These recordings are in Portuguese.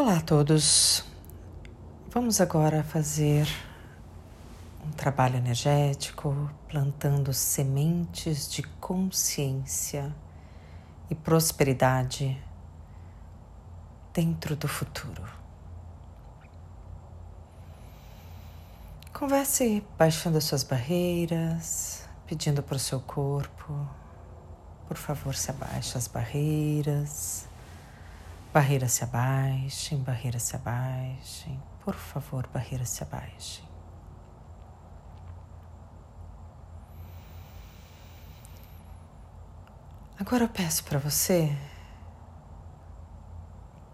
Olá a todos. Vamos agora fazer um trabalho energético, plantando sementes de consciência e prosperidade dentro do futuro. Converse baixando as suas barreiras, pedindo para o seu corpo, por favor, se abaixe as barreiras Barreiras se abaixem, barreiras se abaixem. Por favor, barreiras se abaixem. Agora eu peço para você,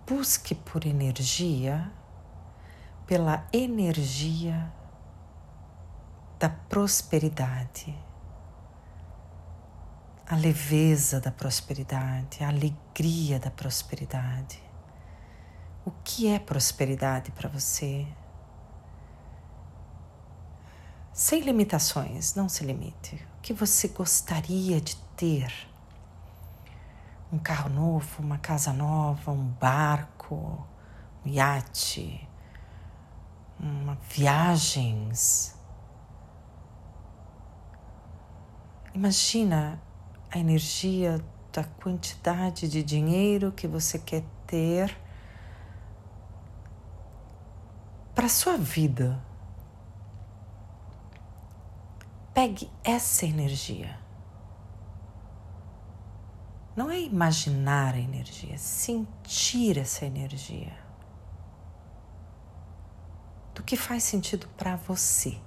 busque por energia, pela energia da prosperidade a leveza da prosperidade, a alegria da prosperidade. O que é prosperidade para você? Sem limitações, não se limite. O que você gostaria de ter? Um carro novo, uma casa nova, um barco, um iate, uma, viagens. Imagina a energia da quantidade de dinheiro que você quer ter para sua vida. Pegue essa energia. Não é imaginar a energia, é sentir essa energia. Do que faz sentido para você.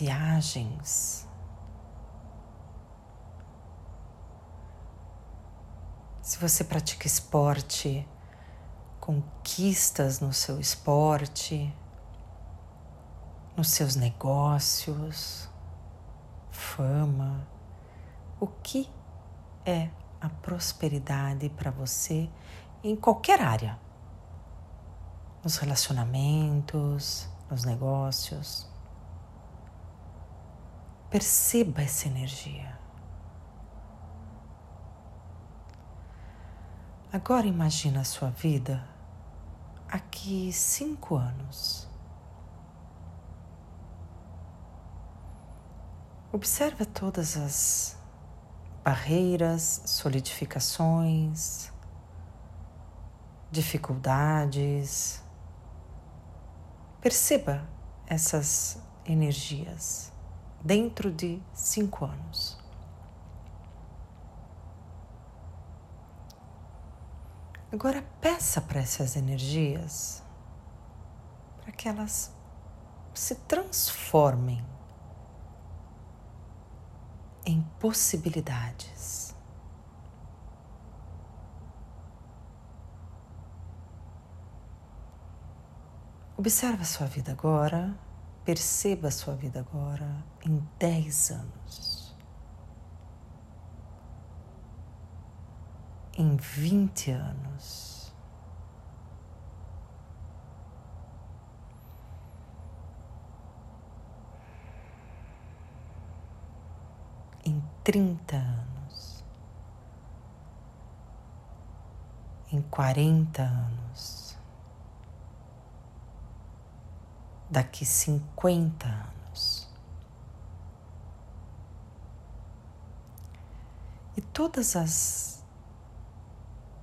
Viagens. Se você pratica esporte, conquistas no seu esporte, nos seus negócios, fama, o que é a prosperidade para você em qualquer área? Nos relacionamentos, nos negócios. Perceba essa energia. Agora imagina a sua vida aqui cinco anos. Observa todas as barreiras, solidificações, dificuldades. Perceba essas energias dentro de cinco anos. Agora peça para essas energias para que elas se transformem em possibilidades. Observa sua vida agora Perceba a sua vida agora em 10 anos, em 20 anos. Em 30 anos, em 40 anos, daqui 50 anos. E todas as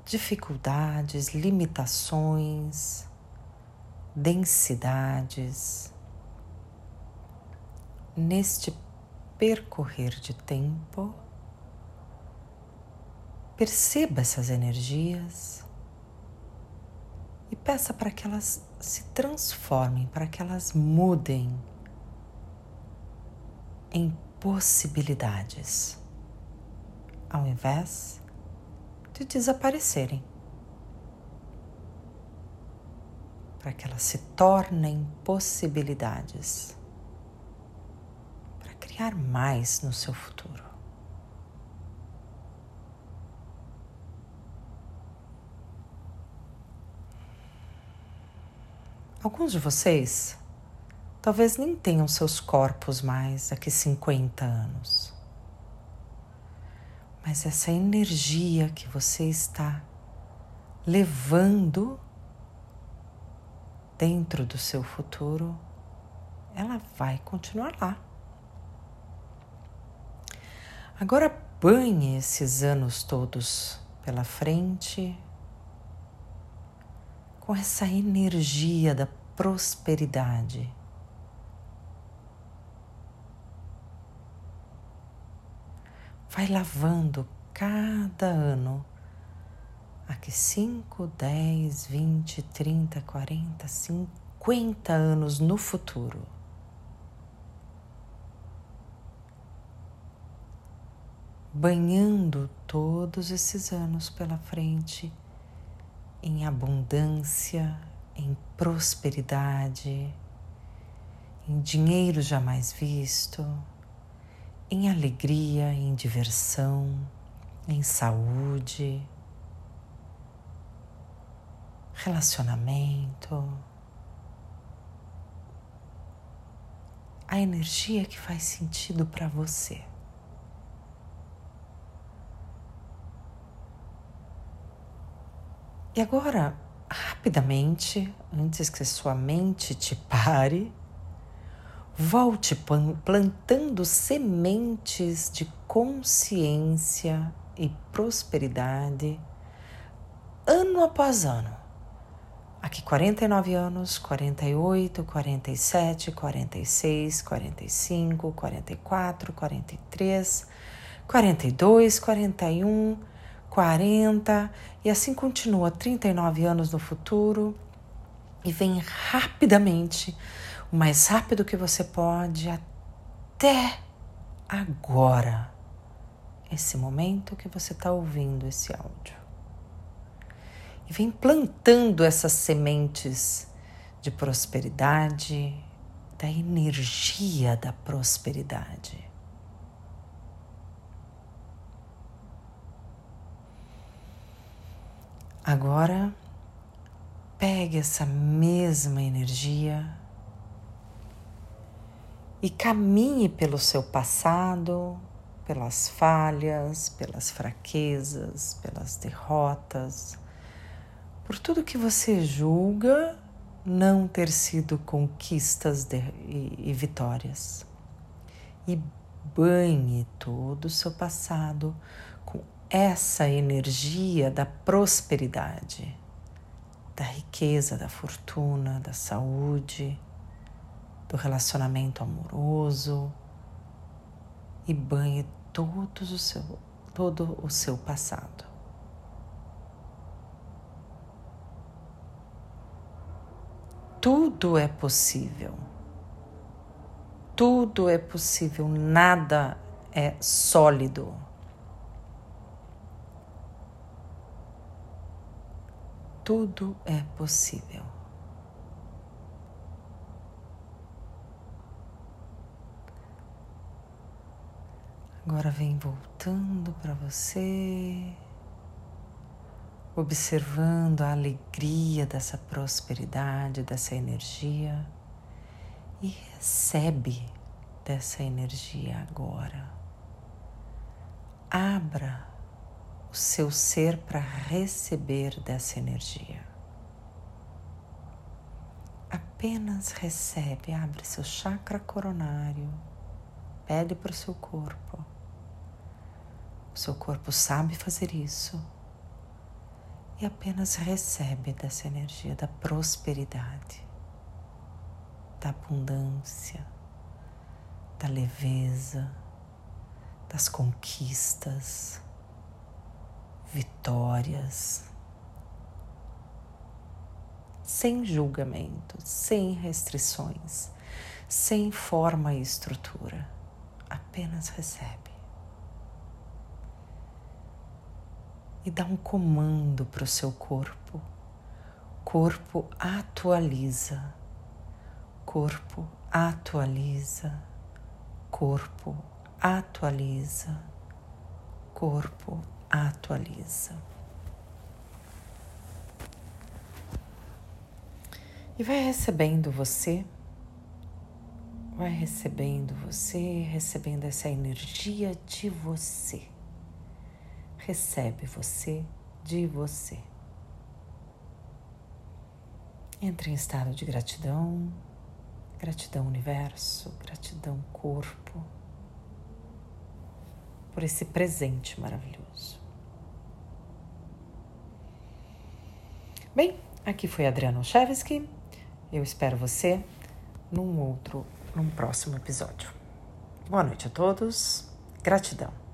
dificuldades, limitações, densidades, neste percorrer de tempo, perceba essas energias e peça para que elas se transformem, para que elas mudem em possibilidades, ao invés de desaparecerem. Para que elas se tornem possibilidades, para criar mais no seu futuro. Alguns de vocês talvez nem tenham seus corpos mais daqui 50 anos. mas essa energia que você está levando dentro do seu futuro, ela vai continuar lá. Agora banhe esses anos todos pela frente com essa energia da prosperidade. Vai lavando cada ano aqui 5, 10, 20, 30, 40, 50 anos no futuro. Banhando todos esses anos pela frente em abundância, em prosperidade, em dinheiro jamais visto, em alegria, em diversão, em saúde relacionamento, a energia que faz sentido para você. E agora, rapidamente, antes que sua mente te pare, volte plantando sementes de consciência e prosperidade ano após ano. Aqui 49 anos, 48, 47, 46, 45, 44, 43, 42, 41, 40 e assim continua 39 anos no futuro e vem rapidamente, o mais rápido que você pode até agora, esse momento que você está ouvindo esse áudio e vem plantando essas sementes de prosperidade, da energia da prosperidade. Agora, pegue essa mesma energia e caminhe pelo seu passado, pelas falhas, pelas fraquezas, pelas derrotas por tudo que você julga não ter sido conquistas de, e, e vitórias. E banhe todo o seu passado essa energia da prosperidade, da riqueza, da fortuna, da saúde, do relacionamento amoroso e banhe todos o seu, todo o seu passado. tudo é possível. Tudo é possível, nada é sólido. Tudo é possível. Agora vem voltando para você observando a alegria dessa prosperidade, dessa energia e recebe dessa energia agora. Abra o seu ser para receber dessa energia. Apenas recebe, abre seu chakra coronário, pede para o seu corpo. O seu corpo sabe fazer isso e apenas recebe dessa energia da prosperidade, da abundância, da leveza, das conquistas, vitórias, sem julgamento, sem restrições, sem forma e estrutura, apenas recebe. e dá um comando para o seu corpo. Corpo atualiza, corpo atualiza, corpo atualiza, corpo atualiza. E vai recebendo você, vai recebendo você, recebendo essa energia de você recebe você de você. Entre em estado de gratidão, gratidão universo, gratidão corpo, por esse presente maravilhoso. Bem, aqui foi Adriano Chevsky. Eu espero você num outro, num próximo episódio. Boa noite a todos. Gratidão.